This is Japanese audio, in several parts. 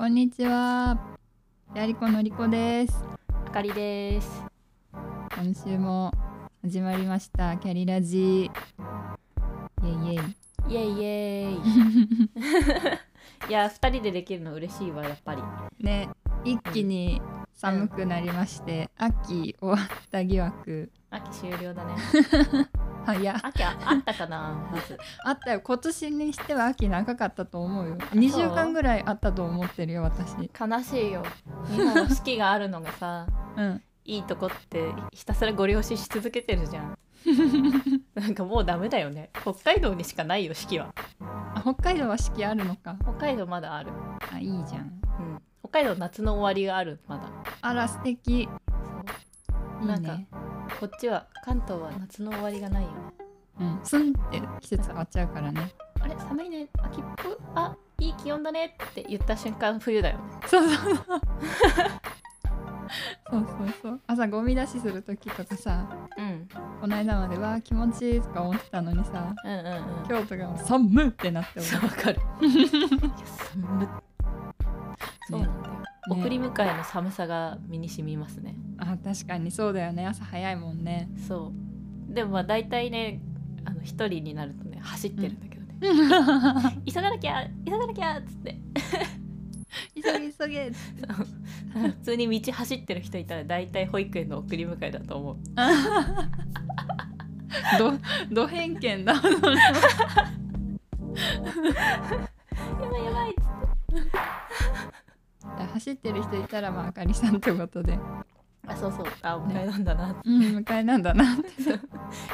こんにちは。やりこのりこです。あかりです。今週も始まりました。キャリラジ。イェイイェイ。イエイイエイ。いや、二人でできるの嬉しいわ、やっぱり。ね、一気に寒くなりまして、秋終わった疑惑。秋終了だね。早っ秋ああったかな、まず。あったよ。今年にしては秋長かったと思うよ。2週間ぐらいあったと思ってるよ、私。悲しいよ。日本は四季があるのがさ、うん。いいとこってひたすらご了承し続けてるじゃん。なんかもうダメだよね。北海道にしかないよ、四季は。あ北海道は四季あるのか。北海道まだある。あ、いいじゃん。うん。北海道夏の終わりがある、まだ。あら、素敵。い。いなんかね。こっちは関東は夏の終わりがないよね。うん。スンって季節変わっちゃうからね。あれ？寒いね。秋っぽい？あいい気温だねって言った瞬間冬だよね。そうそうそう。そうそうそう。朝ゴミ出しする時とかさうん。この間までわあ気持ちいいとか思ってたのにさうんうんうん。京都が寒っってなってわかる。寒っ。そうなんだよ、ね。送り迎えの寒さが身に染みますねあ確かにそうだよね。朝早いもんね。そう。でもまあ大体ねあの一人になるとね走ってるんだけどね、急がなきゃ急がなきゃっつって。急げ急げ普通に道走ってる人いたら大体保育園の送り迎えだと思う。どど偏見だ。やばいやばいっつって。走ってる人いたらまああかりさんってことであそうそう。あお迎えなんだな。ってうん迎えなんだな。っ て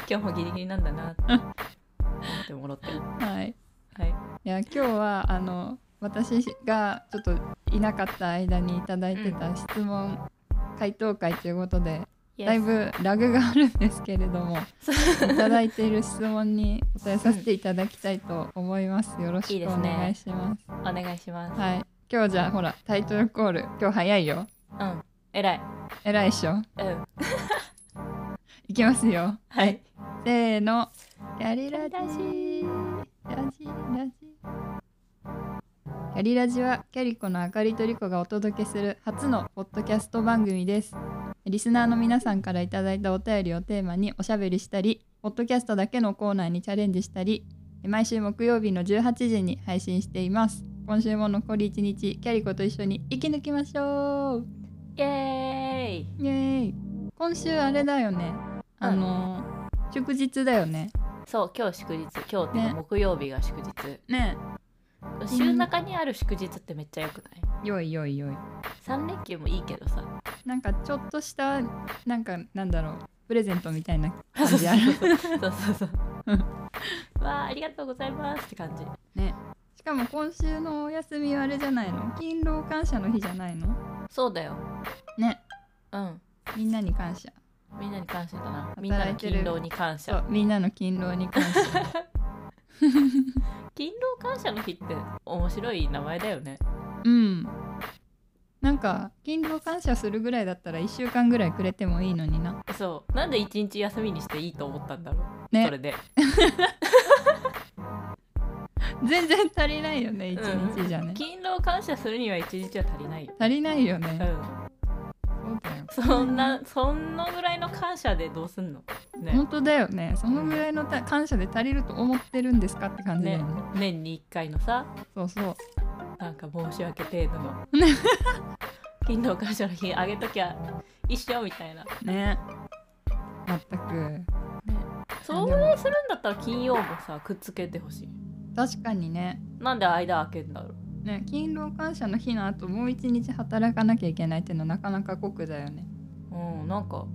今日もギリギリなんだな。って思ってもろってる。はい。はい。いや今日はあの私がちょっといなかった間にいただいてた質問、回答会ということでだいぶラグがあるんですけれどもいただいている質問に答えさせていただきたいと思います。よろしくおいいですね。願いします。お願いします。はい。今日じゃあほらタイトルコール今日早いよ。うん偉い偉いっしょ。うんいきますよ。はいせーの。やりラジラジラジ。キャリラジはキャリコのあかりとりこがお届けする初のポッドキャスト番組です。リスナーの皆さんからいただいたお便りをテーマにおしゃべりしたり、ポッドキャストだけのコーナーにチャレンジしたり、毎週木曜日の18時に配信しています。今週も残り1日、キャリコと一緒に生き抜きましょうイエーイイエーイ。今週あれだよね。あの、祝日だよね。そう今日祝日。今日っていうね。か木曜日が祝日、ね。週中にある祝日ってめっちゃよくない？よいよいよい。3連休もいいけどさ。なんかちょっとしたなんかなんだろうプレゼントみたいな感じある。そうそうそうわあありがとうございますって感じ。ね。しかも今週のお休みはあれじゃないの？勤労感謝の日じゃないの？そうだよ。ね。うん。みんなに感謝。みんなに感謝だな。みんなの勤労に感謝。みんなの勤労に感謝。勤労感謝の日って面白い名前だよね。うん。なんか勤労感謝するぐらいだったら1週間ぐらいくれてもいいのにな。そう。なんで一日休みにしていいと思ったんだろう、ね。それで 全然足りないよね1日じゃね、勤労感謝するには一日は足りない。よ足りないよね、うん。そうだよ。そんなそんなぐらいの感謝でどうすんの？ね。本当だよね。そのぐらいのた感謝で足りると思ってるんですかって感じだね。よね年に1回のさ。そうそう。なんか申し訳程度の。勤労感謝の日あげときゃ一緒みたいな。ね。全く。それするんだったら金曜もさくっつけてほしい確かにね。なんで間空けんだろう。ね勤労感謝の日の後もう一日働かなきゃいけないっていうのはなかなか酷だよね。うんなんか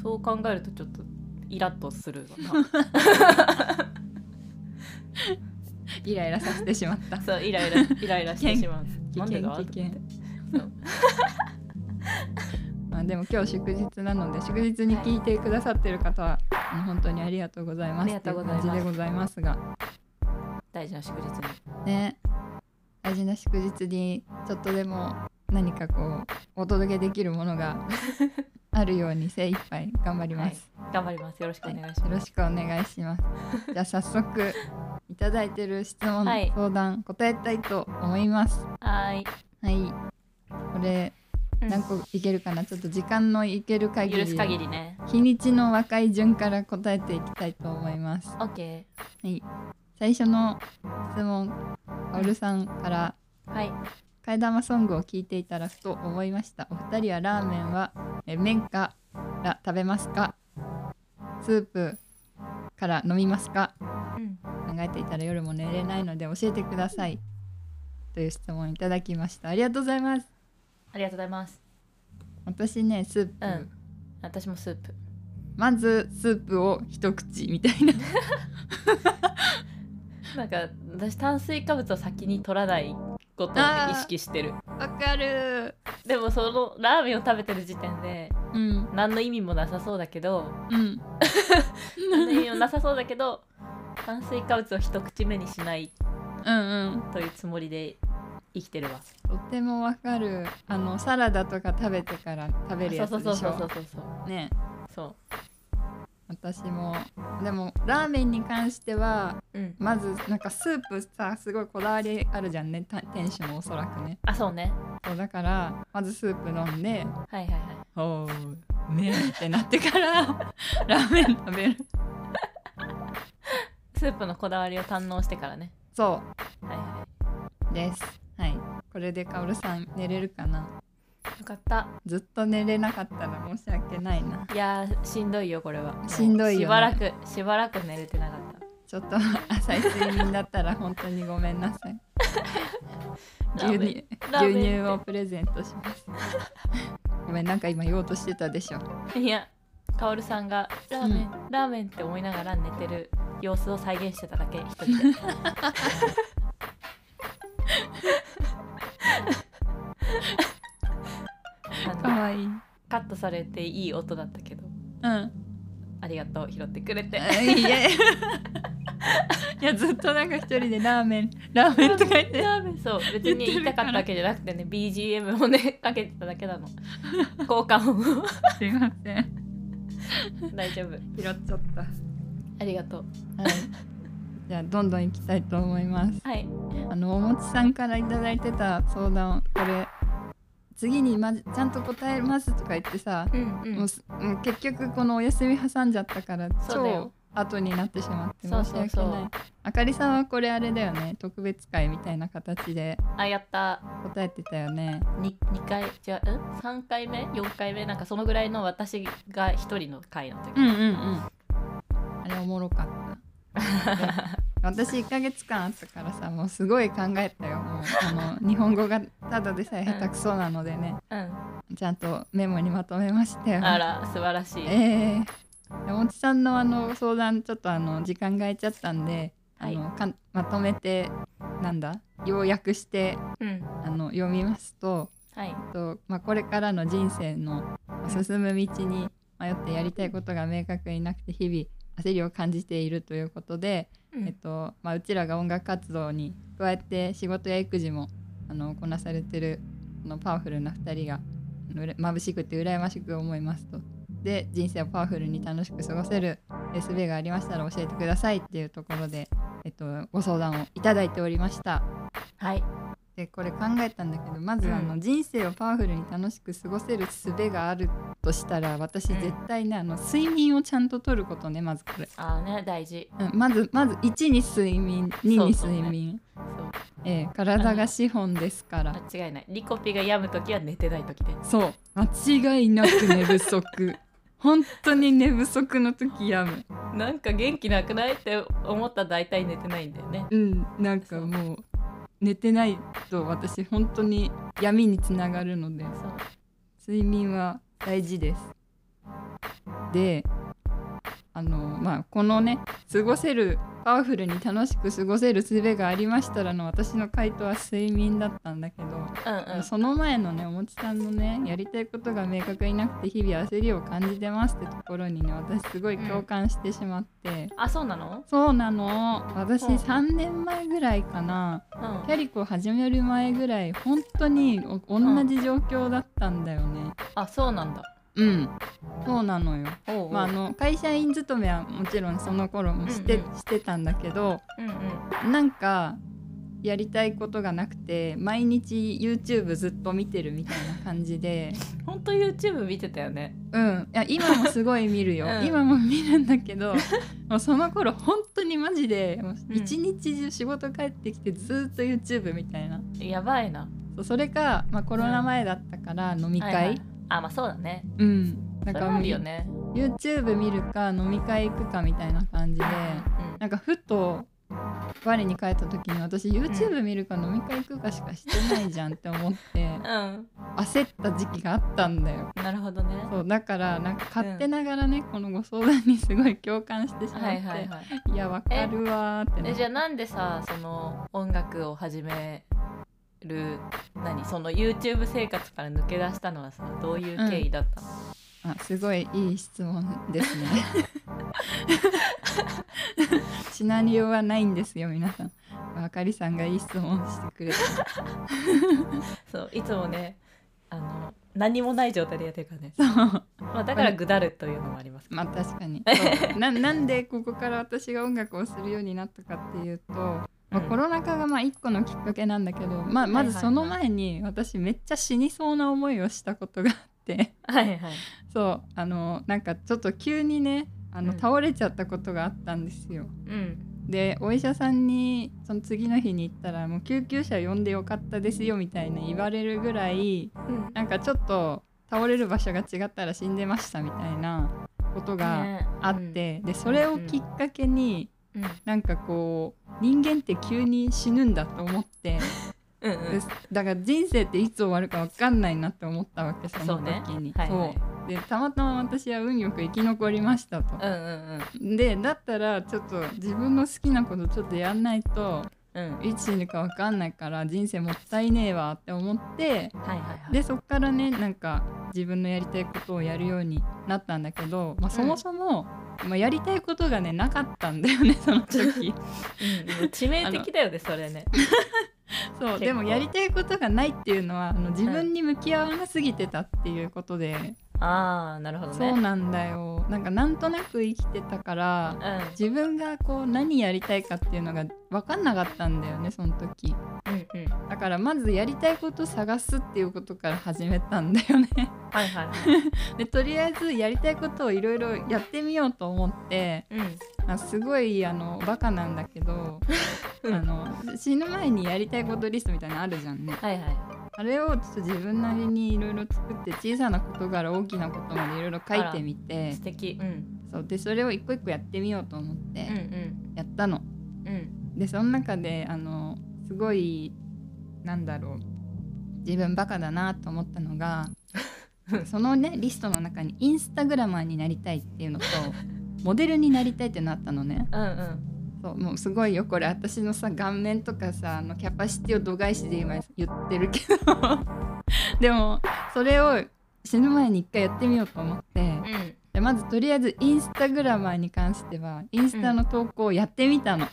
そう考えるとちょっとイラッとするわ イライラさせてしまった。なそうイライライライラしてしまう。危なんでだ？険危険まあでも今日祝日なので祝日に聞いてくださってる方は、本当にありがとうございますありがとうございますでございますが大事な祝日に。ね。大事な祝日にちょっとでも何かこうお届けできるものが あるように精一杯頑張ります、頑張ります。よろしくお願いします、よろしくお願いします。じゃあ早速いただいてる質問、はい。相談答えたいと思います。はーい。はい。れうん。何個いけるかな？ちょっと時間のいける限り許す限りね。日にちの若い順から答えていきたいと思います。オッケはい、最初の質問カオルさんからーはい。替え玉ソングを聞いていたらふと思いました。お二人はラーメンはえ麺から食べますか？スープから飲みますか？うん。考えていたら夜も寝れないので教えてください。という質問いただきました。ありがとうございます。ありがとうございます。私ねスープ、うん。私もスープ。まずスープを一口みたいな なんか私炭水化物を先に取らないことを意識してる。わかる。でもそのラーメンを食べてる時点でうん。何の意味もなさそうだけどうん。何の意味もなさそうだけど炭水化物を一口目にしないうんうん。というつもりで生きてるわ。とてもわかる。あのサラダとか食べてから食べるやつでしょ。そうそうそうそうそうそう。ね。そ私も。でもラーメンに関してはううん。まずなんかスープさすごいこだわりあるじゃんね。た店主もおそらくね。あそうね。そうだからまずスープ飲んではいはいはい「おーねえ」ってなってから ラーメン食べる。スープのこだわりを堪能してからね。そはいはうです。はい。これでカオルさん寝れるかな？いよかった。ずっと寝れなかったら申し訳ないな。いやーしんどいよこれは。しんどいよね。しばらくしばらく寝れてなかった。ちょっと浅い睡眠だったら本当にごめんなさい。牛乳牛乳をプレゼントします。ごめんなんか今言おうとしてたでしょ。いやカオルさんがラーメン、ラーメンって思いながら寝てる様子を再現してただけ一人で かわいい。うんカットされていい音だったけど。ありがとう拾ってくれて。いやいやずっとなんか一人でラーメンラーメンとか言って。ラーメンそう。別に言いたかったわけじゃなくてね BGM をねかけてただけなの。効果音を。すいません。大丈夫。拾っちゃった。ありがとう。はい。じゃあどんどん行きたいと思います。はい。あのおもちさんからいただいてた相談これ次にまじちゃんと答えますとか言ってさ、うんうん。もうすもう結局このお休み挟んじゃったから超後になってしまってそう申し訳そうそうないあかりさんはこれあれだよね。特別会みたいな形であやった。答えてたよね。2, 2回じゃあん？3回目？4回目？なんかそのぐらいの私が一人の回の時、うんうんうん。あれおもろかった。で 私1ヶ月間あったからさもうすごい考えたよ。もうあの日本語がただでさえ下手くそなのでね、うん。ちゃんとメモにまとめましたよ。あら素晴らしい、ええ。山本さんのあの相談ちょっとあの時間が空いちゃったんで、はい。あのかんまとめてなんだ？要約してうん。あの読みますとはい。と、まあ、これからの人生の進む道に迷ってやりたいことが明確になくて日々焦りを感じているということで、うんえっとまあ、うちらが音楽活動に加えて仕事や育児もあのこなされてるこのパワフルな2人が眩しくて羨ましく思いますと。で人生をパワフルに楽しく過ごせるえ術がありましたら教えてくださいっていうところで、えっと、ご相談をいただいておりました。はいでこれ考えたんだけどまずあの、うん。人生をパワフルに楽しく過ごせる術があるとしたら私うん。絶対ね、あの睡眠をちゃんととることねまずこれ、あーね大事。うん、まずまず1に睡眠2にそうそうね。睡眠そう。ええ体が資本ですから。間違いない。リコピが病む時は寝てない時でそう。間違いなく寝不足。本当に寝不足の時やむ。なんか元気なくない？って思ったら大体寝てないんだよね。うん。なんかもう寝てないと私本当に闇につながるので睡眠は大事です。であのまあこのね過ごせるパワフルに楽しく過ごせる術がありましたらの私の回答は睡眠だったんだけど、うんうん。その前のねおもちさんのねやりたいことが明確になくて日々焦りを感じてますってところにね私すごい共感してしまって、あそうなの？そうなの。私うん。3年前ぐらいかな。うん。キャリコ始める前ぐらい本当にお同じ状況だったんだよね。あそうなんだうん、そうなのよ。おうおう。まあ、あの会社員勤めはもちろんその頃もして,、うんうん。してたんだけどうんうん。なんかやりたいことがなくて毎日 YouTube ずっと見てるみたいな感じで。本当 YouTube 見てたよね。うん。いや今もすごい見るよ、うん。今も見るんだけど もうその頃本当にマジで一日中仕事帰ってきてずっと YouTube みたいな、やばいな。それか、まあ、コロナ前だったから飲み会、はいはいあまあそうだね。うん。なんかあるよね。YouTube 見るか飲み会行くかみたいな感じでうん。なんかふと我に返った時に私 YouTube 見るか飲み会行くかしかしてないじゃんって思ってうん。焦った時期があったんだよ。なるほどね。そうだからなんか勝手ながらね、このご相談にすごい共感してしまって、はいいはい。はいやわかるわーってね。えじゃあなんでさその音楽を始める何その YouTube 生活から抜け出したのはさどういう経緯だったの、あすごいいい質問ですね。シナリオはないんですよ皆さん。あかりさんがいい質問してくれた そういつもねあの何もない状態でやってるからね、まあ、だからぐだるというのもありますまあ確かに。ななんでここから私が音楽をするようになったかっていうと、まあ、うんコロナ禍がまあ一個のきっかけなんだけど、まあ、まずその前に私めっちゃ死にそうな思いをしたことがあって。はいはい。そうあのなんかちょっと急にねあのうん。倒れちゃったことがあったんですよ。うん。でお医者さんにその次の日に行ったらもう救急車呼んでよかったですよみたいな言われるぐらいうん。なんかちょっと倒れる場所が違ったら死んでましたみたいなことがねあって、でそれをきっかけにうん。うんなんかこう人間って急に死ぬんだと思ってうんうん。でだから人生っていつ終わるか分かんないなって思ったわけそのそうね。時に。はいはい。そう。でたまたま私は運よく生き残りましたと。うんうん。でだったらちょっと自分の好きなことちょっとやんないとうん。うん。いつ死ぬか分かんないから人生もったいねえわって思ってはいはいはい。でそっからねなんか自分のやりたいことをやるようになったんだけど、まあ、そもそも、まあ、やりたいことがねなかったんだよね その時。うん。うん致命的だよねそれね。そう構。でもやりたいことがないっていうのはあの自分に向き合わなすぎてたっていうことで、ああなるほどね。そうなんだよ。なんかなんとなく生きてたからうん。自分がこう何やりたいかっていうのが分かんなかったんだよねその時。うんうん。だからまずやりたいこと探すっていうことから始めたんだよね。はいはいはい。でとりあえずやりたいことをいろいろやってみようと思ってうんあすごいあのバカなんだけどうん。あの死ぬ前にやりたいことリストみたいなのあるじゃんね。はいはい。あれをちょっと自分なりにいろいろ作って小さなことから大きなことまでいろいろ書いてみて素敵。うん。そう。でそれを一個一個やってみようと思っうんてやったの。うんうん。でその中であのすごいなんだろう。自分バカだなと思ったのが そのねリストの中にインスタグラマーになりたいっていうのと モデルになりたいってなったのね。うんうん。そうもうすごいよこれ。私のさ顔面とかさあのキャパシティを度外視で今言ってるけど。でもそれを死ぬ前に一回やってみようと思って。うん。でまずとりあえずインスタグラマーに関してはインスタの投稿をやってみたの、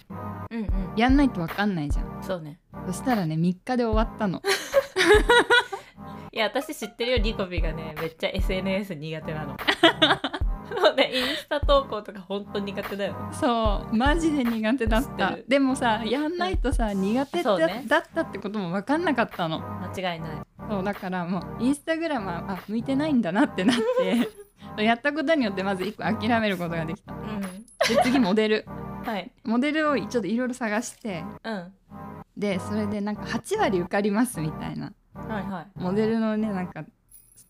うんうん。やんないと分かんないじゃん。そうね。そしたらね3日で終わったの。いや私知ってるよリコビがね。めっちゃ SNS 苦手なの そうねインスタ投稿とか本当苦手だよね。そうマジで苦手だっ知たでもさやんないとさ苦手だ,、ねだったってことも分かんなかったの。間違いない。そうだからもうインスタグラマーあ向いてないんだなって。なってやったことによってまず1個諦めることができた。うん。で次モデル。はい。モデルをちょっといろいろ探して。うん。でそれでなんか8割受かりますみたいな。はいはい。モデルのねなんか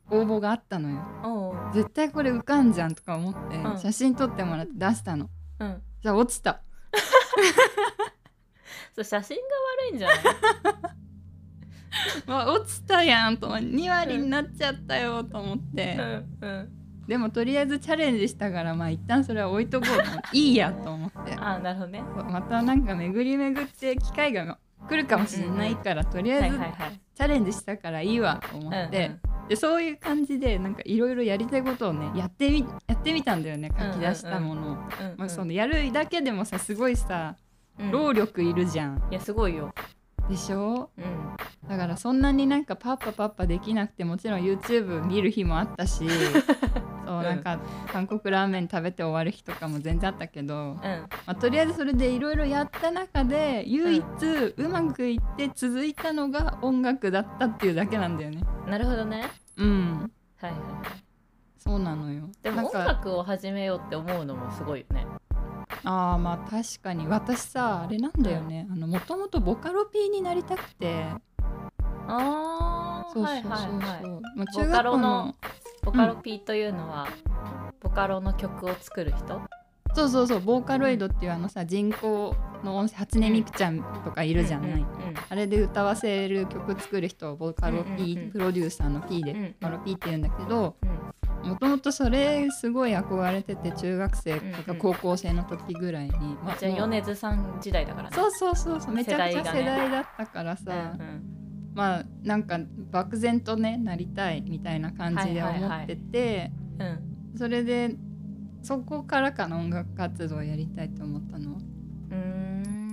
応募があったのよ。絶対これ受かんじゃんとか思って、うん。写真撮ってもらって出したの。うん。じゃあ落ちた。そう写真が悪いんじゃない？わ落ちたやんと2割になっちゃったよと思って、うんうん。でもとりあえずチャレンジしたからまあ一旦それは置いとこう いいやと思って。あなるほどね。またなんか巡り巡って機会が来るかもしれないから、とりあはえずチャレンジしたからいいわと思って、でそういう感じでなんかいろいろやりたいことをねやってみやってみたんだよね書き出したものを、まあ、そのやるだけでもさすごいさうん。労力いるじゃん、いやすごいよ。でしょ？うん。だからそんなになんかパッパパッパできなくてもちろん YouTube 見る日もあったし そうなんか韓国ラーメン食べて終わる日とかも全然あったけど、うん。まあ、とりあえずそれでいろいろやった中で唯一うまくいって続いたのが音楽だったっていうだけなんだよね。なるほどね。うん。はいはい。そうなのよ。でも音楽を始めようって思うのもすごいよね。あーまあ確かに。私さあれなんだよね。あのもともとボカロ P になりたくて。あーそうそうそうそう、はいはいはい。まあ、ボカロののボカロ P というのは、ボカロの曲を作る人？そうそうそう。ボーカロイドっていうあのさ人工の音声初音ミクちゃんとかいるじゃない、うんうんあれで歌わせる曲作る人をボカロうんうん P、うんプロデューサーの P で、うんうんボカロ P って言うんだけどうんもともとそれすごい憧れてて中学生とかうんうん。高校生の時ぐらいに、まじゃあ米津さん時代だからね。そうそうそうそう。めちゃくちゃ世代だったからさ、うんうんまあなんか漠然とねなりたいみたいな感じで思ってて、うん。それでそこからかな音楽活動をやりたいと思ったの。はうー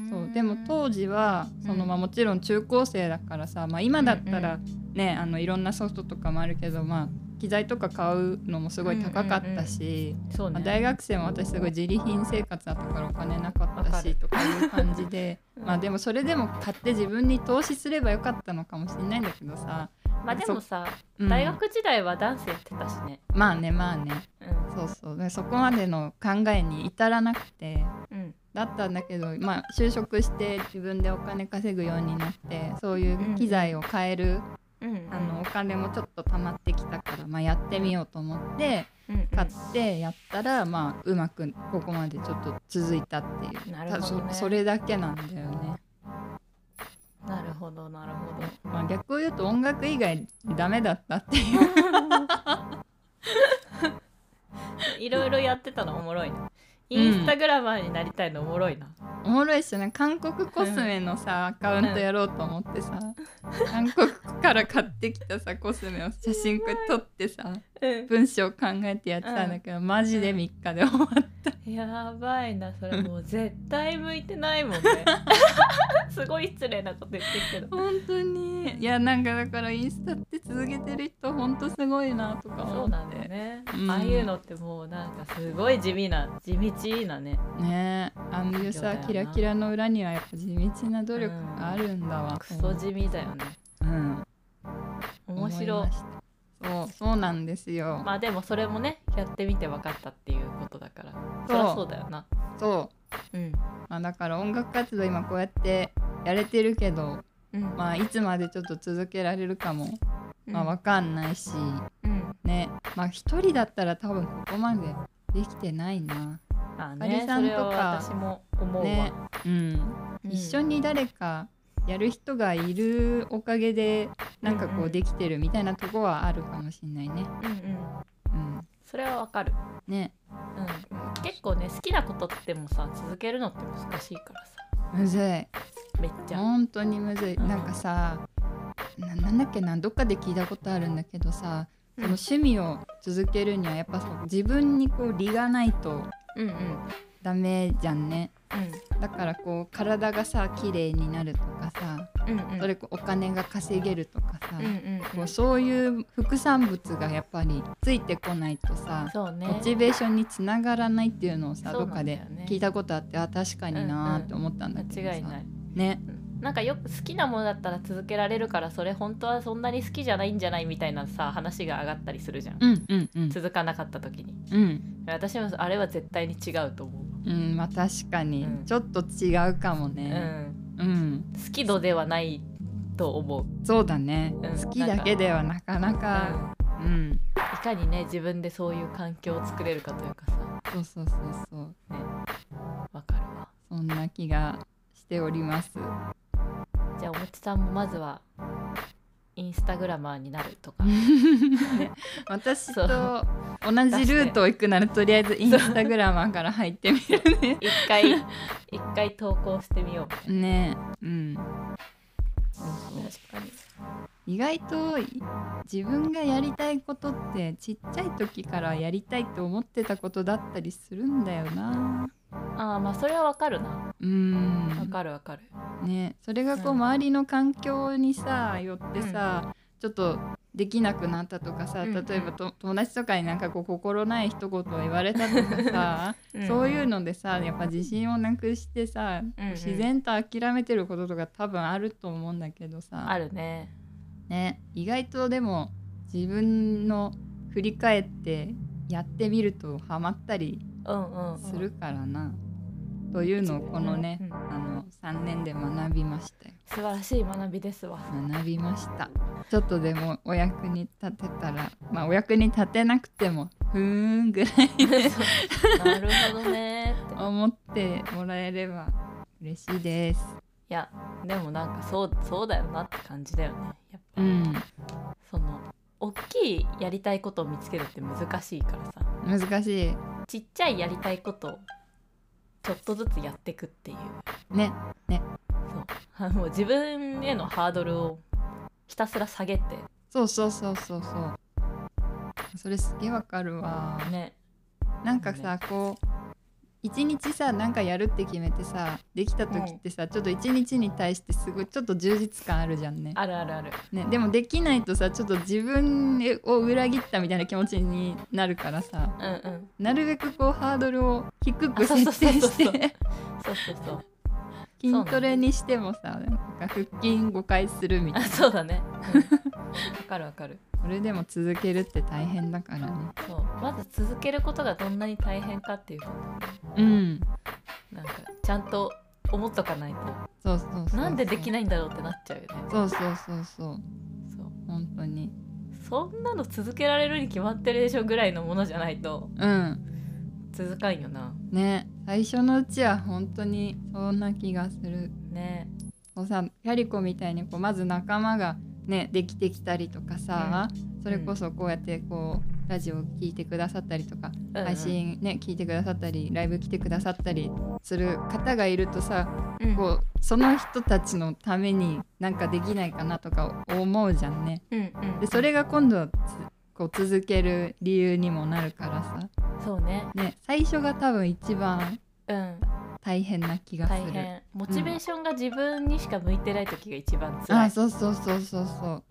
ん。そうでも当時はその、うん。まあ、もちろん中高生だからさ、まあ、今だったらね、あのいろんなソフトとかもあるけど、まあ、機材とか買うのもすごい高かったし、そうね。まあ、大学生も私すごい自利品生活だったからお金なかったしとかいう感じでうん。まあでもそれでも買って自分に投資すればよかったのかもしれないんだけどさ、まあでもさうん大学時代はダンスやってたしね。まあねまあね。うん。そうそう。でそこまでの考えに至らなくてうん。だったんだけど、まあ、就職して自分でお金稼ぐようになってそういう機材を買える、うんあのお金もちょっと貯まってきたから、まあ、やってみようと思ってうん買ってやったら、まあ、うまくここまでちょっと続いたっていう。ね。たそそれだけなんだよね。なるほどなるほど。まあ、逆を言うと音楽以外ダメだったっていう。いろいろやってたのおもろいねインスタグラマーになりたいのおもろいな、おもろいっしょね。韓国コスメのさアカウントやろうと思ってさ。韓国から買ってきたさコスメを写真撮ってさ。うん文章考えてやってたんだけど、マジで3日で終わった。やばいなそれもう絶対向いてないもんね。すごい失礼なこと言ってるけど。本当に。いやなんかだからインスタって続けてる人ほんとすごいなとかそうなんだよね、うん。ああいうのってもうなんかすごい地味な地道なね。ねああいうさキラキラの裏にはやっぱ地道な努力があるんだわ、クソ地味だよね。うん。面白いそうそうなんですよ、まあでもそれもねやってみて分かったっていうことだから。そりゃそうだよな。そう。うん。まあ、だから音楽活動今こうやってやれてるけど、うん。まあ、いつまでちょっと続けられるかも、まあ、うん分かんないし、うん。ね。まあ一人だったら多分ここまでできてないな。ああかりさんとか私も思うわ、ね。うん、うん。一緒に誰かやる人がいるおかげでなんかうんうこうん。できてるみたいなとこはあるかもしんないね。うんうん。うん、それは分かる。ね。うん。結構ね好きなことってもさ続けるのって難しいからさ。むずい。めっちゃ。本当にむずい、うん。なんかさななんだっけなどっかで聞いたことあるんだけどさその趣味を続けるにはやっぱそう自分にこう利がないとうんうん。ダメじゃんね。うん。だからこう体がさ綺麗になるとかさうんうん。それお金が稼げるとかさ、うんうんこうそういう副産物がやっぱりついてこないとさ、ね。モチベーションにつながらないっていうのをさそうどっかで聞いたことあってあ確かになーって思ったんだけどさ、間違いない。ね。なんかよく好きなものだったら続けられるからそれ本当はそんなに好きじゃないんじゃないみたいなさ話が上がったりするじゃん、うんうんうん。続かなかった時に。うん。私もあれは絶対に違うと思う。うんまあ確かに、うん。ちょっと違うかもうねんうん、好き度ではないと思う、そうだね、うん。好きだけではなかなうんかうん、いかにね自分でそういう環境を作れるかというかさ。そうそうそうそう。わかるわ。そんな気がしております。じゃあおもちさんもまずはインスタグラマーになるとか。私そう。と同じルートを行くならとりあえずインスタグラマーから入ってみるね。一回一回投稿してみよう。ね。うん。確かに意外と自分がやりたいことってちっちゃい時からやりたいと思ってたことだったりするんだよなああまあそれはわかるな。うん。わかるわかる。ね。それがこううん周りの環境にさよってさ、ちょっとできなくなったとかさうん。うん例えばと友達とかになんかこう心ない一言を言われたとかさそういうのでさやっぱ自信をなくしてさ、うんうん。自然と諦めてることとか多分あると思うんだけどさ。あるね。ね、意外とでも自分の振り返ってやってみるとハマったりうんうんうんするからな、というのをこのね、うんあの3年で学びましたよ素晴らしい学びですわ。学びました。ちょっとでもお役に立てたらまあお役に立てなくてもふーんぐらい なるほどね。っ て思ってもらえれば嬉しいです。いやでもなんかそうそうだよなって感じだよね。やっぱうん。その大きいやりたいことを見つけるって難しいからさ。難しいちっちゃいやりたいことをちょっとずつやっていくっていう。ねそう。あもう自分へのハードルをひたすら下げて。そうそうそうそうそう。それすげえわかるわ。ね。なんかさこう一日さなんかやるって決めてさできた時ってさ、ちょっと一日に対してすごいちょっと充実感あるじゃんね。あるあるある。ねでもできないとさちょっと自分を裏切ったみたいな気持ちになるからさうんうん。なるべくこうハードルを低く設定して。そうそうそう筋トレにしてもさなんか腹筋5回するみたいあなそうだね。うん。わ、かるわかる。それでも続けるって大変だからね。そう。まず続けることがどんなに大変かっていうこと。うん。なんかちゃんと思っとかないそうそうそうそう。となんでできないんだろうってなっちゃうよね。そうそうそうそう。そう。本当に。そんなの続けられるに決まってるでしょぐらいのものじゃないと。うん続かんよな。ね。最初のうちは本当にそんな気がする。ね。こうさキャリコみたいにこうまず仲間がねできてきたりとかさ、それこそこうやってこうラジオを聞いてくださったりとか、うんうん。配信ね聞いてくださったりライブ来てくださったりする方がいるとさうん。こうその人たちのためになんかできないかなとか思うじゃんね。うんうん。でそれが今度こう続ける理由にもなるからさ、そうね。ね、最初が多分一番うん。大変な気がする。大変。モチベーションが自分にしか向いてない時が一番辛い、あそうそうそうそうそう。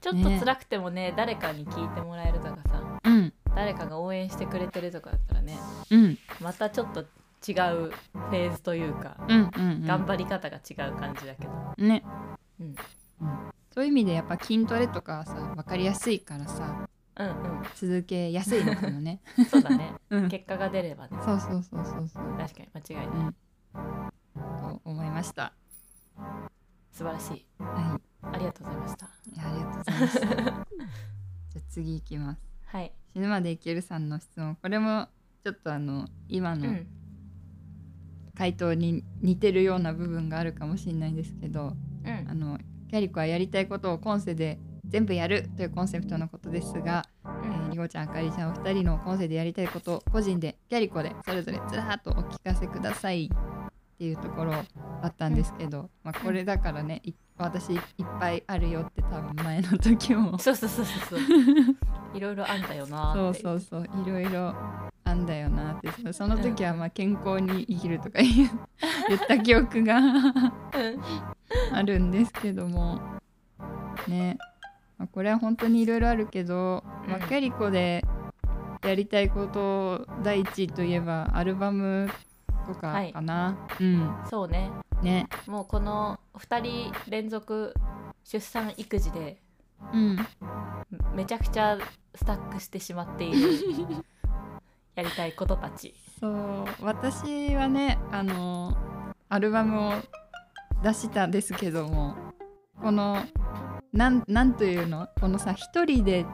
ちょっと辛くてもね誰かに聞いてもらえるとかさうん。誰かが応援してくれてるとかだったらねうん。またちょっと違うフェーズというか、うんうん、うん、頑張り方が違う感じだけど。ね、うん。そういう意味でやっぱ筋トレとかはさ分かりやすいからさうん続けやすいのかもね。う んそうだね。うん、結果が出ればね。そうそうそうそうそう。確かに間違いない。うん、と思いました。素晴らしい。はありがとうございました。ありがとうございました。じゃあ次行きます。はい。死ぬまで生きるさんの質問。これもちょっとあの今のうん。回答に似てるような部分があるかもしれないですけど、うん。あのキャリコはやりたいことを今世で全部やるというコンセプトのことですが、えー、りごちゃんあかりちゃんお二人の今世でやりたいことを個人でキャリコでそれぞれずらーっとお聞かせくださいっていうところだったんですけど、まあ、これだからねい私いっぱいあるよって多分前の時も。そうそうそうそうそう。いろいろあんだよなそうそうそういろいろあんだよなってそその時はまあ健康に生きるとか言った記憶がうん。あるんですけども。ね、まあ、これは本当にいろいろあるけど、まあ、うん。キャリコでやりたいこと第一位といえばアルバムとかかな、うん。そうね。ね。もうこの2人連続出産育児でうん。めちゃくちゃスタックしてしまっている やりたいことたち。そう。私はねあのアルバムを出したんですけどもこのなんなんというの？このさ一人で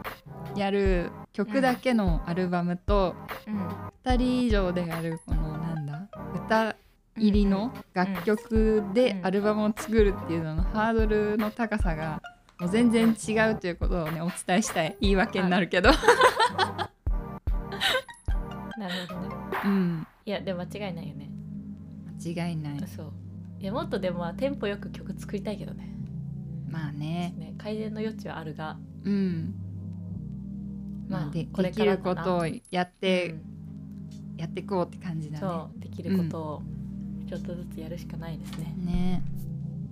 やる曲だけのアルバムと、うん。2人以上でやるこのなんだ？歌入りの楽曲でうんアルバムを作るっていうののハードルの高さがもう全然違うということをねお伝えしたい。言い訳になるけど、なるほどね。うん。いやでも間違いないよね。間違いない。そう。いやもっとでもテンポよく曲作りたいけどねまあね。ね。改善の余地はあるが。うん。まあまあでこれできることをやって、うん。やっていこうって感じだね。そうできることをちょっとずつやるしかないですね、ね。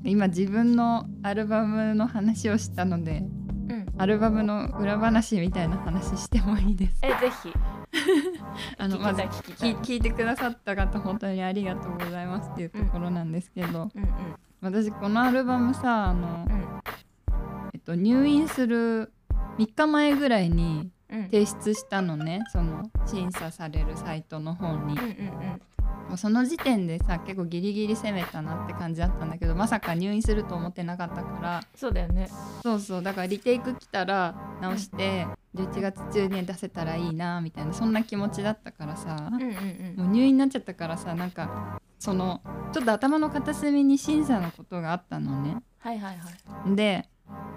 今自分のアルバムの話をしたのでうん。アルバムの裏話みたいな話してもいいですえぜひ。あのまず聞聞い。てくださった方本当にありがとうございますっていうところなんですけど、うんうん私このアルバムさあの、うん。えっと、入院する3日前ぐらいにうん。提出したのねその審査されるサイトの方に。うんうんもうその時点でさ結構ギリギリ攻めたなって感じだったんだけどまさか入院すると思ってなかったから。そうだよね。そうそう。だからリテイク来たら直して11月中に出せたらいいなみたいなそんな気持ちだったからさ。うんうんうん。もう入院になっちゃったからさなんかそのちょっと頭の片隅に審査のことがあったのね。はいはいはい。で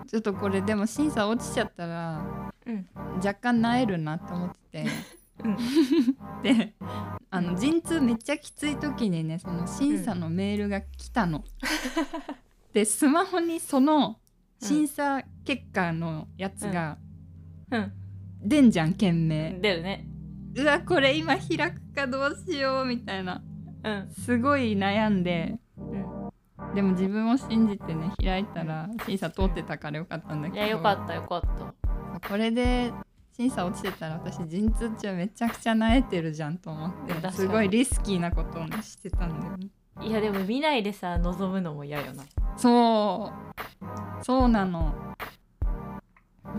ちょっとこれでも審査落ちちゃったらうん。若干なえるなって思ってて。うん。であの陣痛めっちゃきつい時にねその審査のメールが来たの。でスマホにその審査結果のやつがうん。出んじゃん件名。出るね。うわこれ今開くかどうしようみたいな。うん。すごい悩んで。うん。でも自分を信じてね開いたら審査通ってたからよかったんだけど。いやよかったよかった。これで審査落ちてたら私陣痛中めちゃくちゃなえてるじゃんと思ってすごいリスキーなことをねしてたんだよねいやでも見ないでさ望むのも嫌よな。そう。そうなの。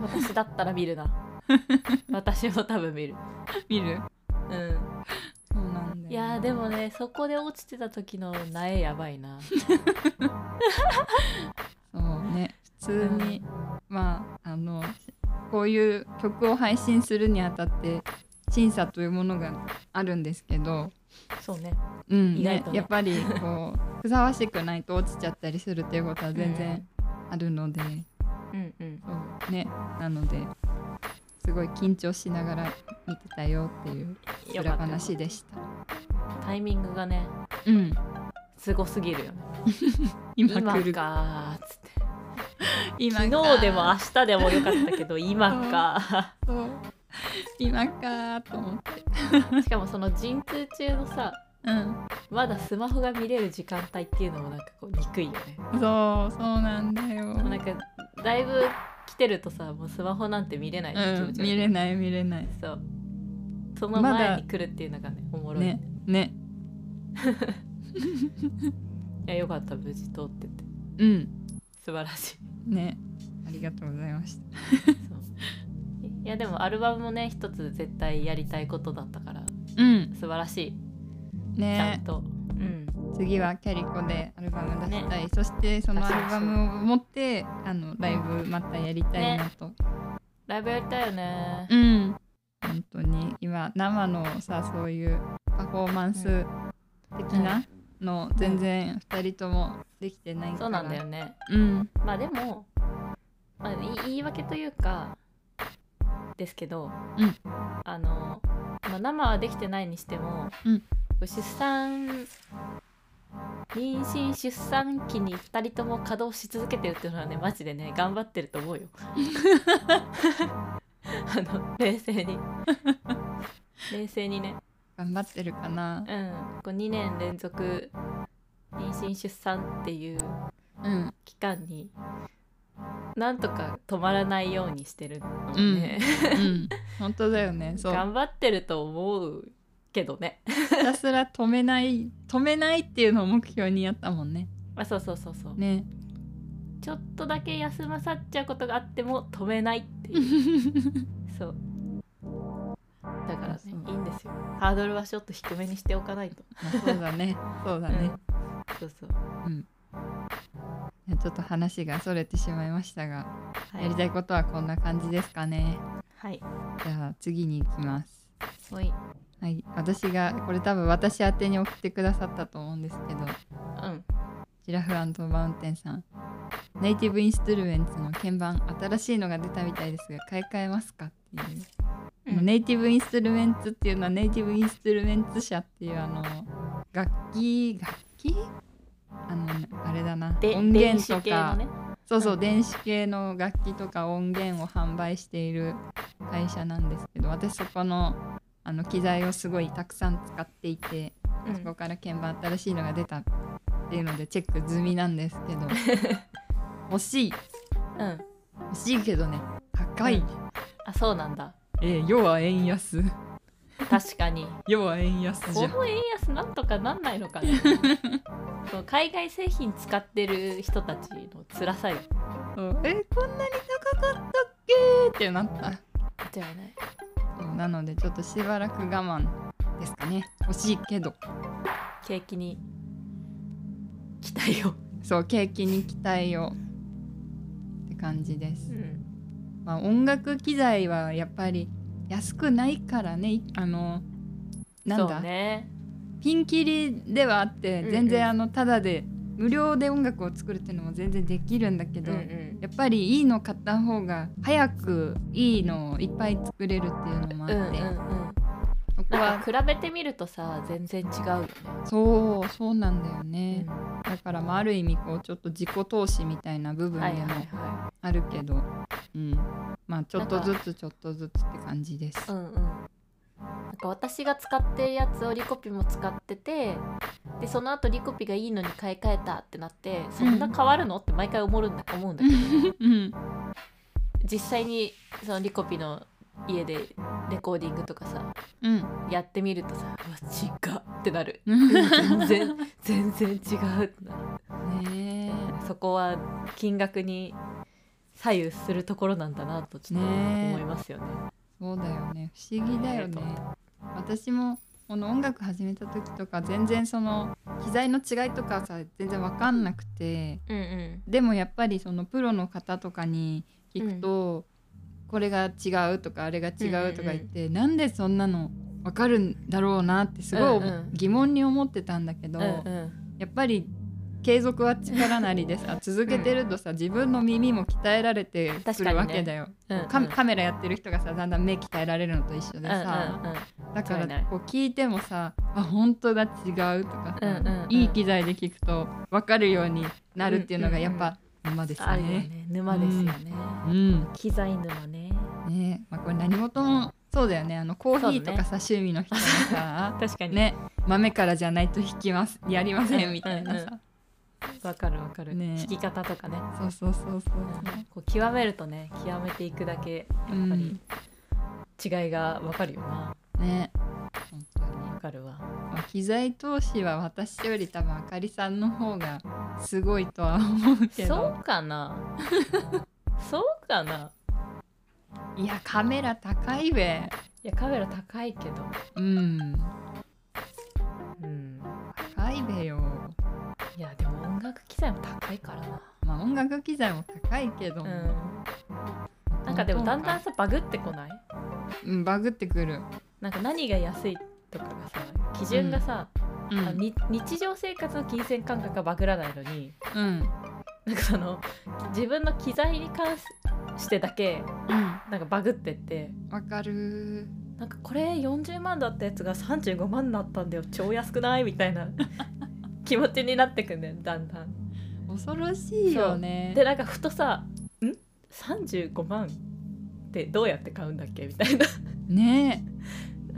私だったら見るな。私も多分見る。見る？うん。そうなんだよいやーでもねそこで落ちてた時の苗やばいな。そうね。普通に、まああのこういう曲を配信するにあたって審査というものがあるんですけど、そうね。うんねね。やっぱりこう ふさわしくないと落ちちゃったりするっていうことは全然あるので、うんうん。そうねなのですごい緊張しながら見てたよっていう裏話でした。タイミングがねうん、すごすぎるよね。今 今来る。かーっつって 今昨日でも明日でもよかったけど今か。今かーと思って。しかもその陣痛中のさうん。まだスマホが見れる時間帯っていうのもなんかこう憎いよね。そうそうなんだよ。なんかだいぶ来てるとさもうスマホなんて見れないうん、見れない見れない。そう。その前に来るっていうのがねおもろい、ねね。いやよかった無事通ってて。うん。素晴らしいね。ありがとうございました。いやでもアルバムもね一つ絶対やりたいことだったからうん。素晴らしい。ちゃねんと、うん。次はキャリコでアルバム出したい、そしてそのアルバムを持ってあのライブまたやりたいなと、ライブやりたいよね。うん。本当に。今生のさそういうパフォーマンス的なの全然2人ともできてないから。そうなんだよね。うん。まあでも、まあ、言い言い訳というかですけど、うん。あの、まあ、生はできてないにしても、うん。出産妊娠出産期に2人とも稼働し続けてるっていうのはねマジでね頑張ってると思うよ。あの冷静に。冷静にね頑張ってるかな。うん。こう2年連続妊娠出産っていううん。期間になんとか止まらないようにしてるのもね、うん。本当だよね。そう。頑張ってると思うけどね。ひたすら止めない止めないっていうのを目標にやったもんね。あそうそうそうそう、ね。ちょっとだけ休まさっちゃうことがあっても止めないっていう。そうだからねいいんですよ。ハードルはちょっと低めにしておかないと。まあそうだね。そうだね、うん。そうそう。ちょっと話がそれてしまいましたが、はやりたいことはこんな感じですかね。はい。じゃあ次に行きます。ほい。はい。私がこれ多分私宛てに送ってくださったと思うんですけどうん。ジラフマウンテンさん。ネイティブインストゥルメンツの鍵盤新しいのが出たみたいですが買い替えますか？っていう、うんネイティブインストゥルメンツっていうのはネイティブインストゥルメンツ社っていうあの楽器楽器？あのあれだな。で音源とか、ね。そうそう電子系の楽器とか音源を販売している会社なんですけど私そこのあの機材をすごいたくさん使っていて、うん。そこから鍵盤新しいのが出たっていうのでチェック済みなんですけど 欲しい。うん。欲しいけどね高い、うん。あそうなんだえー、要は円安。確かに。要は円安じゃん。この円安なんとかなんないのかね そう海外製品使ってる人たちの辛さよ。そう。えこんなに高かったっけってなった。間違いないそうなのでちょっとしばらく我慢ですかね。欲しいけど。景気に期待を。そう景気に期待を。って感じです。う、んまあ、音楽機材はやっぱり安くないからね。いあのなんだ、ね。ピンキリではあってうんうん。全然あのただで無料で音楽を作るっていうのも全然できるんだけど、うんうん。やっぱりいいの買った方が早くいいのをいっぱい作れるっていうのもあって、うんうんうんなんか比べてみるとさ全然違うよね、そうそうなんだようねん、だからまあある意味こうちょっと自己投資みたいな部分でもはいはいはあるけど、うん。まあちょっとずつちょっとずつって感じです。い。うんうん。なんか私が使ってるやつをリコピも使っててでその後リコピがいいのに買い替えたってなってそんな変わるの？って毎回思うんだ思うんだけど。うん。実際にそのリコピの家でレコーディングとかさうん。やってみるとさうわ違うってなる。うん。全然全然違うってなる。ねそこは金額に左右するところなんだなとちょっとね思いますよね。そうだよね。不思議だよね。私もこの音楽始めた時とか全然その機材の違いとかさ全然分かんなくて。うんうん。でもやっぱりそのプロの方とかに聞くと、これが違うとかあれが違うとか言って、なんでそんなの分かるんだろうなってすごい疑問に思ってたんだけど、うんうん。やっぱり継続は力なりでさ続けてるとさ自分の耳も鍛えられてくるわけだよ、うんうんカカメラやってる人がさだんだん目鍛えられるのと一緒でさ、うんうんうん。だからこう聞いてもさあ本当だ違うとかさ、うんうんうん。いい機材で聞くと分かるようになるっていうのがやっぱ沼ですあるよね。ね沼ですよね、うん。機材沼ね。ね。まあ、これ何事もそうだよね。あのコーヒーとかさ、そ趣味の人がさ 確かに。ね。豆からじゃないと弾きます。やりませんみたいなさ、わかるわかる、ね。弾き方とかね。そうそうそうそうこう極めるとね極めていくだけやっぱり違いがわかるよなね。本当にわかるわ。まあ、機材投資は私より多分あかりさんの方がすごいとは思うけそどうかな。そうかな。いやカメラ高いべ。いやカメラ高いけど。うん。うん。高いべよ。いやでも音楽機材も高いからな。まあ音楽機材も高いけど、うん。なんかでもだんだんさバグってこない？うんバグってくる、なんか何が安いとかがさ基準がさ、うん。日常生活の金銭感覚がバグらないのにうん。なんかその自分の機材に関してだけうん。なんかバグってってわかる。なんかこれ40万だったやつが35万になったんだよ超安くない？みたいな 気持ちになってくんだよだんだん。恐ろしいよね。でなんかふとさ「ん ?35 万ってどうやって買うんだっけ?」みたいな。ね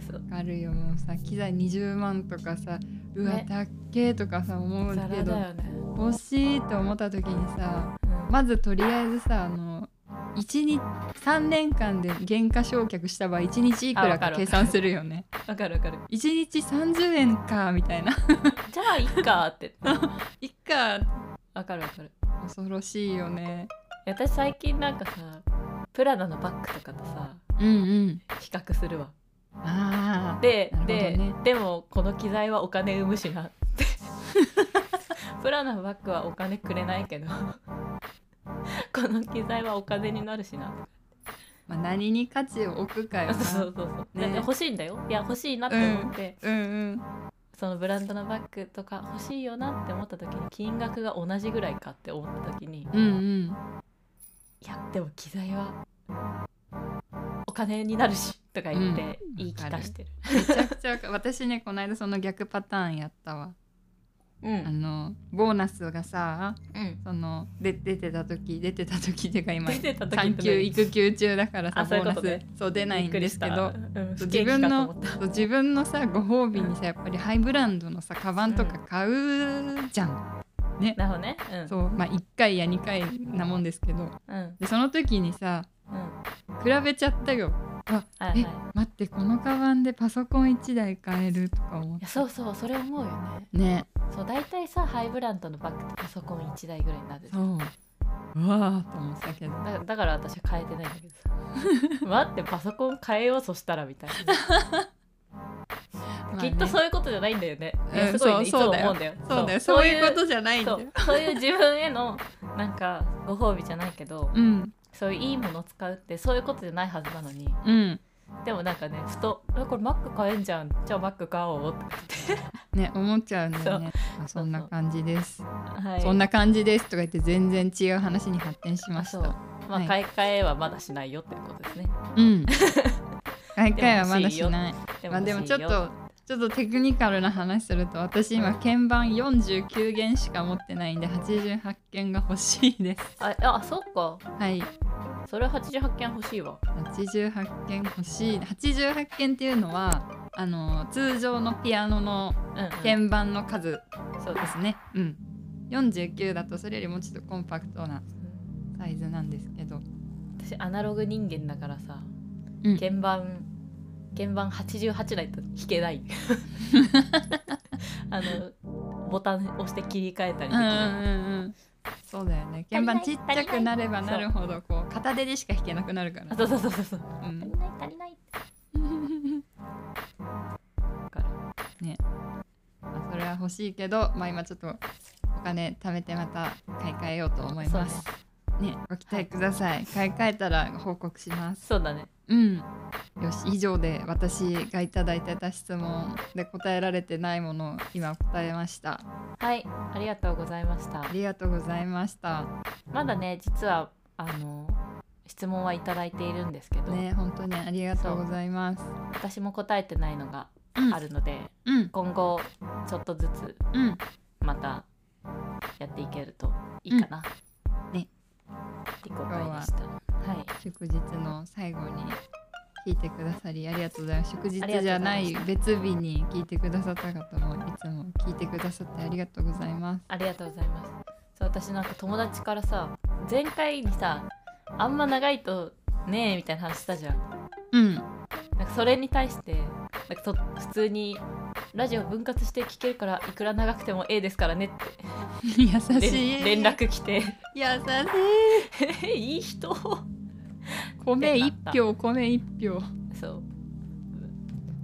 そうわかるよもうさ機材20万とかさうわ、ねたっけーとかさ思うザけどね。欲しいって思った時にさうんまずとりあえずさあの1日3年間で原価償却した場合1日いくらか計算するよねわかるわかる。1日30円かみたいな じゃあいっかって。いっかわかるわかる。恐ろしいよね私最近なんかさプラダのバッグとかとさうんうん。比較するわ。ああで、なるほどでね。でもこの機材はお金生むしなって。プラダのバッグはお金くれないけど。この機材はお金になるしなまあ、何に価値を置くかよそうなそうそう。ね。で欲しいんだよ。いや欲しいなって思って、うんうん。そのブランドのバッグとか欲しいよなって思った時に金額が同じぐらいかって思った時にうんうん。いやでも機材はお金になるしとか言ってうん。言い聞かしてる、めちゃくちゃ私ねこの間その逆パターンやったわ。うん。あのボーナスがさうん。そので出てた時出てた時っていうか今産休育休中だからさあそうボーナスそう出ないんですけどうん。自分の自分のさご褒美にさやっぱりハイブランドのさカバンとか買うじゃん、ね。なるほどね。うん。そうまあ1回や2回なもんですけど。うん。でその時にさうん。比べちゃったよ。あえはいはい。い待ってこのカバンでパソコン1台買えるとか思って。やそうそうそれ思うよね。ね。そう大体さハイブランドのバッグってパソコン1台ぐらいになる。そう。うわーと思ったけど。だだから私は変えてないんだけどさ。待ってパソコン変えようそしたらみたいな、きっとそういうことじゃないんだよね、いやうんすごいね、いつもそうそうだよ。思うんだよ。そうだよ。そう。いうことじゃないんだそようそういう自分へのなんかご褒美じゃないけど。うんそういういいものを使うってそういうことじゃないはずなのに。うん。でもなんかねふと「えこれ Mac 買えんじゃん。じゃあ Mac 買おう」って。ね思っちゃうんだよね。まあそんな感じです。はい。そんな感じですとか言って全然違う話に発展しました。まあ、はい。買い替えはまだしないよってことですね。うん。買い替えはまだしない。でまあでもちょっとちょっとテクニカルな話すると私今鍵盤49弦しか持ってないんで88鍵が欲しいです。ああそっか。はい。それ88件欲しいわ。88鍵欲しい。88鍵っていうのはあの通常のピアノのうん、うん、鍵盤の数そうです。ですね。うん。49だとそれよりもうちょっとコンパクトなうん。サイズなんですけど。私アナログ人間だからさうん。鍵盤鍵盤88ないと弾けない。あのボタン押して切り替えたりできうんうんうんうん。そうだよね。鍵盤ちっちゃくなればなるほどこう片手でしか弾けなくなるから。あそうそうそうそう。そううん足りない足りない。からね。まあそれは欲しいけどまあ今ちょっとお金貯めてまた買い替えようと思いますねご期待ください、買い替えたら報告します。そうだね。うん。よし以上で私がいただいてた質問で答えられてないものを今答えました。はいありがとうございました。ありがとうございました。まだね実はあの質問はいただいているんですけど、ね本当にありがとうございます。私も答えてないのがうん。あるので、うん。今後ちょっとずつうん。またやっていけるといいかな、うんねっていう答えでしたはい。祝日の最後に聞いてくださりありがとうございます。祝日じゃない別日に聞いてくださった方もいつも聞いてくださってありがとうございます。ありがとうございますそう私なんか友達からさ前回にさあんま長いとねえみたいな話したじゃん。うんなんかそれに対してなんかと普通にラジオ分割して聞けるからいくら長くてもええですからねって。優連しい。連絡来て。優しい。いい人。米一票米一票。そう。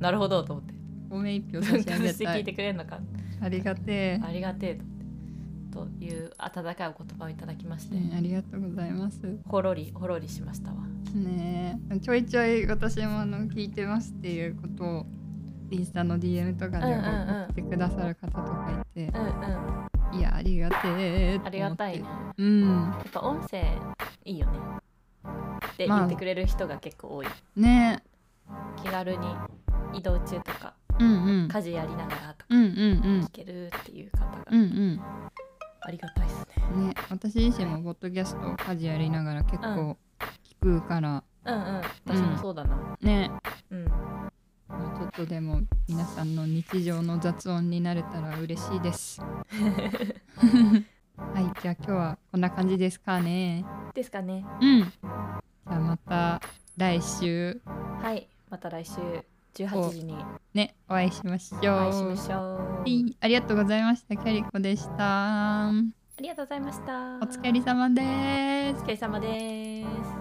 なるほどと思って。米一票差し分上げたい。割して聞いてくれるのか。ありがてえ。ありがてえとという温かいお言葉をいただきまして、ねありがとうございます。ほろりほろりしましたわ。ねえちょいちょい私もあの聞いてますっていうことをインスタの DM とかでうんうんうん。送ってくださる方とかいて、うんうん。いやありがてえありがたいねうん。やっぱ音声いいよね。ってまあ。言ってくれる人が結構多い、ね。気軽に移動中とかえうんうん。家事やりながらとかうんうん。聞けるっていう方が。うんうんありがたいですね、うんね私自身もポッドキャスト家事やりながら結構聞くから、うんうん。私もそうだな。ね。うん、ちょっとでも皆さんの日常の雑音になれたら嬉しいです。はいじゃあ今日はこんな感じですかね。ですかね。うん。じゃあまた来週。はいまた来週18時に。ねお会いしましょう。お会いしましょう。はい。ありがとうございました。キャリコでした。ありがとうございました。お疲れ様です。お疲れ様です